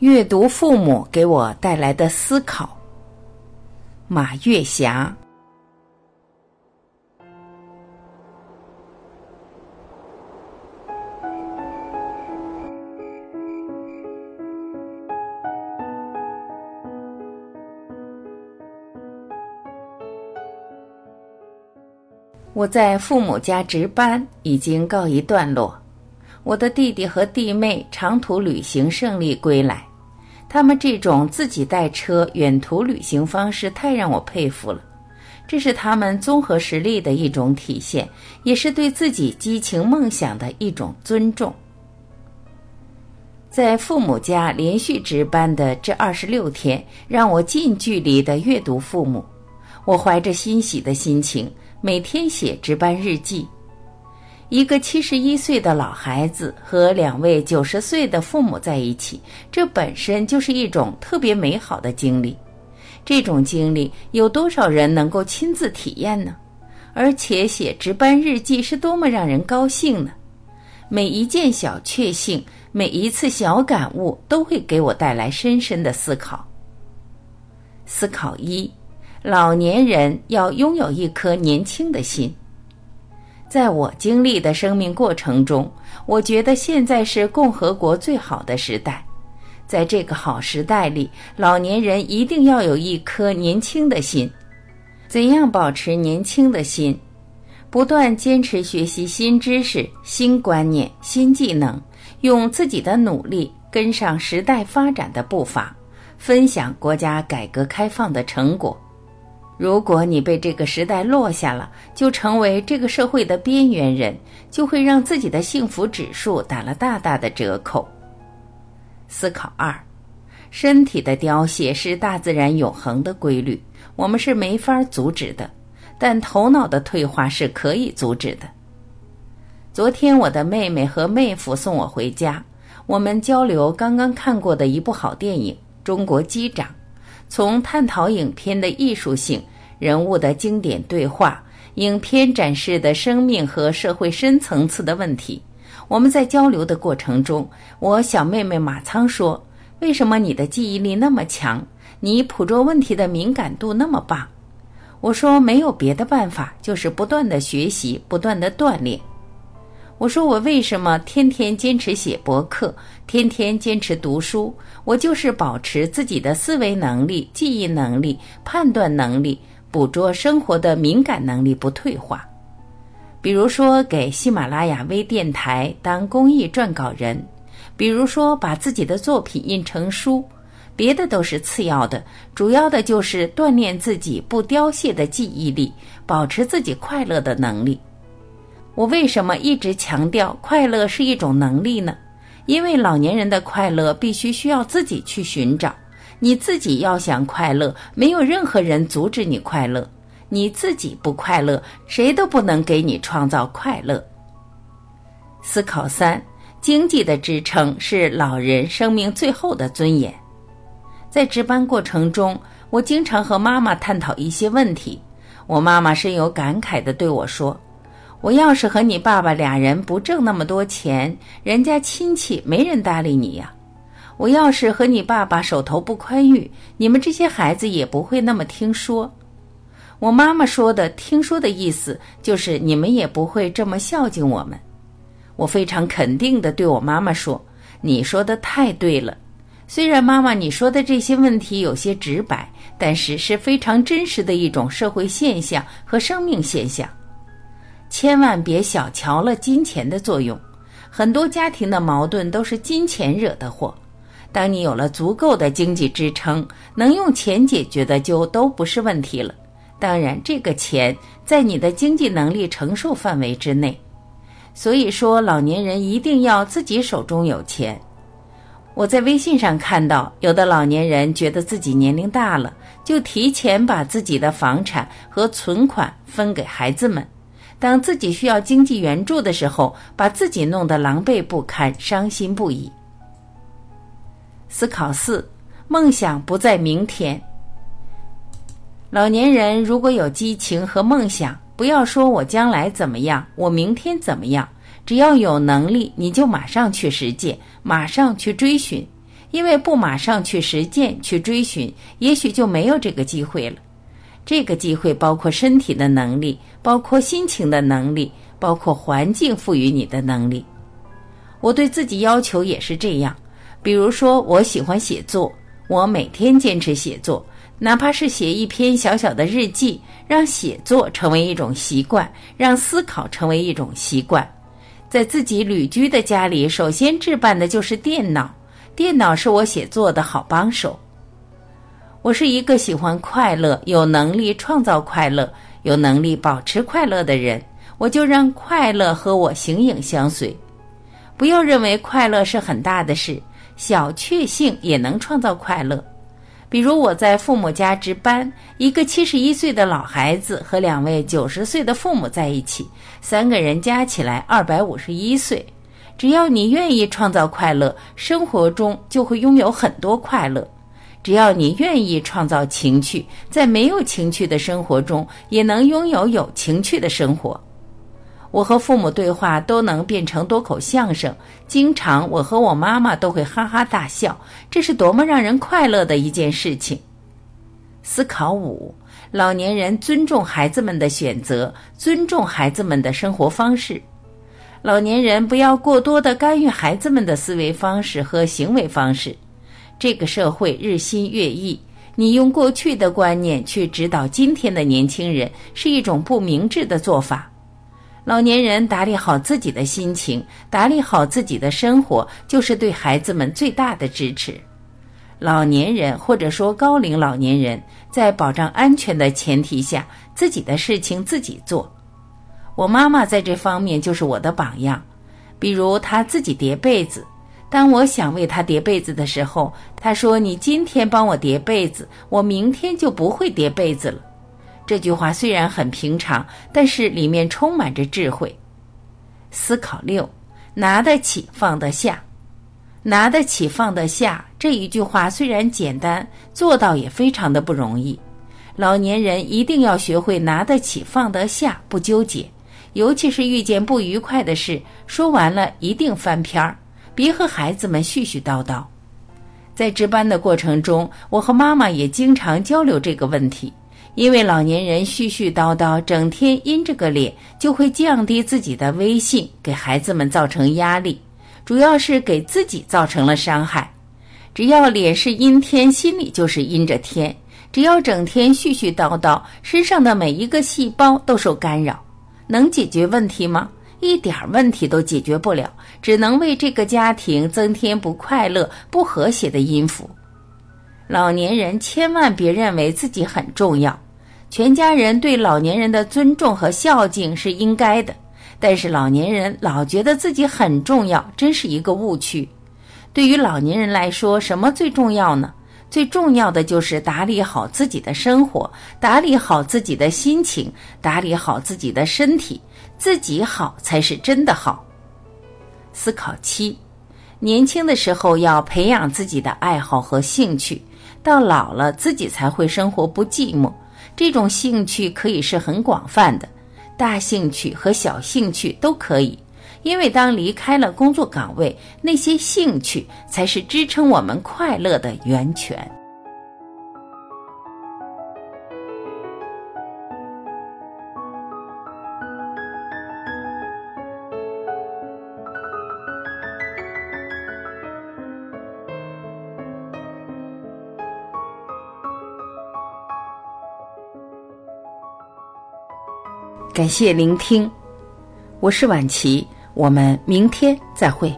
阅读父母给我带来的思考。马月霞。我在父母家值班已经告一段落，我的弟弟和弟妹长途旅行胜利归来。他们这种自己带车远途旅行方式太让我佩服了，这是他们综合实力的一种体现，也是对自己激情梦想的一种尊重。在父母家连续值班的这二十六天，让我近距离的阅读父母，我怀着欣喜的心情，每天写值班日记。一个七十一岁的老孩子和两位九十岁的父母在一起，这本身就是一种特别美好的经历。这种经历有多少人能够亲自体验呢？而且写值班日记是多么让人高兴呢？每一件小确幸，每一次小感悟，都会给我带来深深的思考。思考一：老年人要拥有一颗年轻的心。在我经历的生命过程中，我觉得现在是共和国最好的时代。在这个好时代里，老年人一定要有一颗年轻的心。怎样保持年轻的心？不断坚持学习新知识、新观念、新技能，用自己的努力跟上时代发展的步伐，分享国家改革开放的成果。如果你被这个时代落下了，就成为这个社会的边缘人，就会让自己的幸福指数打了大大的折扣。思考二：身体的凋谢是大自然永恒的规律，我们是没法阻止的，但头脑的退化是可以阻止的。昨天，我的妹妹和妹夫送我回家，我们交流刚刚看过的一部好电影《中国机长》。从探讨影片的艺术性、人物的经典对话、影片展示的生命和社会深层次的问题，我们在交流的过程中，我小妹妹马仓说：“为什么你的记忆力那么强？你捕捉问题的敏感度那么棒？”我说：“没有别的办法，就是不断的学习，不断的锻炼。”我说我为什么天天坚持写博客，天天坚持读书？我就是保持自己的思维能力、记忆能力、判断能力、捕捉生活的敏感能力不退化。比如说给喜马拉雅微电台当公益撰稿人，比如说把自己的作品印成书，别的都是次要的，主要的就是锻炼自己不凋谢的记忆力，保持自己快乐的能力。我为什么一直强调快乐是一种能力呢？因为老年人的快乐必须需要自己去寻找。你自己要想快乐，没有任何人阻止你快乐。你自己不快乐，谁都不能给你创造快乐。思考三：经济的支撑是老人生命最后的尊严。在值班过程中，我经常和妈妈探讨一些问题。我妈妈深有感慨地对我说。我要是和你爸爸俩人不挣那么多钱，人家亲戚没人搭理你呀。我要是和你爸爸手头不宽裕，你们这些孩子也不会那么听说。我妈妈说的“听说”的意思就是你们也不会这么孝敬我们。我非常肯定地对我妈妈说：“你说的太对了。虽然妈妈你说的这些问题有些直白，但是是非常真实的一种社会现象和生命现象。”千万别小瞧了金钱的作用，很多家庭的矛盾都是金钱惹的祸。当你有了足够的经济支撑，能用钱解决的就都不是问题了。当然，这个钱在你的经济能力承受范围之内。所以说，老年人一定要自己手中有钱。我在微信上看到，有的老年人觉得自己年龄大了，就提前把自己的房产和存款分给孩子们。当自己需要经济援助的时候，把自己弄得狼狈不堪、伤心不已。思考四：梦想不在明天。老年人如果有激情和梦想，不要说我将来怎么样，我明天怎么样，只要有能力，你就马上去实践，马上去追寻。因为不马上去实践、去追寻，也许就没有这个机会了。这个机会包括身体的能力，包括心情的能力，包括环境赋予你的能力。我对自己要求也是这样，比如说，我喜欢写作，我每天坚持写作，哪怕是写一篇小小的日记，让写作成为一种习惯，让思考成为一种习惯。在自己旅居的家里，首先置办的就是电脑，电脑是我写作的好帮手。我是一个喜欢快乐、有能力创造快乐、有能力保持快乐的人，我就让快乐和我形影相随。不要认为快乐是很大的事，小确幸也能创造快乐。比如我在父母家值班，一个七十一岁的老孩子和两位九十岁的父母在一起，三个人加起来二百五十一岁。只要你愿意创造快乐，生活中就会拥有很多快乐。只要你愿意创造情趣，在没有情趣的生活中，也能拥有有情趣的生活。我和父母对话都能变成多口相声，经常我和我妈妈都会哈哈大笑，这是多么让人快乐的一件事情。思考五：老年人尊重孩子们的选择，尊重孩子们的生活方式。老年人不要过多的干预孩子们的思维方式和行为方式。这个社会日新月异，你用过去的观念去指导今天的年轻人，是一种不明智的做法。老年人打理好自己的心情，打理好自己的生活，就是对孩子们最大的支持。老年人或者说高龄老年人，在保障安全的前提下，自己的事情自己做。我妈妈在这方面就是我的榜样。比如她自己叠被子，当我想为他叠被子的时候，他说：“你今天帮我叠被子，我明天就不会叠被子了。”这句话虽然很平常，但是里面充满着智慧。思考六，拿得起放得下，拿得起放得下这一句话虽然简单，做到也非常的不容易。老年人一定要学会拿得起放得下，不纠结，尤其是遇见不愉快的事，说完了一定翻篇儿，别和孩子们絮絮叨叨。在值班的过程中，我和妈妈也经常交流这个问题。因为老年人絮絮叨叨，整天阴着个脸，就会降低自己的威信，给孩子们造成压力，主要是给自己造成了伤害。只要脸是阴天，心里就是阴着天。只要整天絮絮叨叨，身上的每一个细胞都受干扰，能解决问题吗？一点问题都解决不了，只能为这个家庭增添不快乐、不和谐的音符。老年人千万别认为自己很重要，全家人对老年人的尊重和孝敬是应该的。但是老年人老觉得自己很重要，真是一个误区。对于老年人来说，什么最重要呢？最重要的就是打理好自己的生活，打理好自己的心情，打理好自己的身体，自己好才是真的好。思考七，年轻的时候要培养自己的爱好和兴趣。到老了，自己才会生活不寂寞。这种兴趣可以是很广泛的，大兴趣和小兴趣都可以。因为当离开了工作岗位，那些兴趣才是支撑我们快乐的源泉。感谢聆听，我是晚琪，我们明天再会。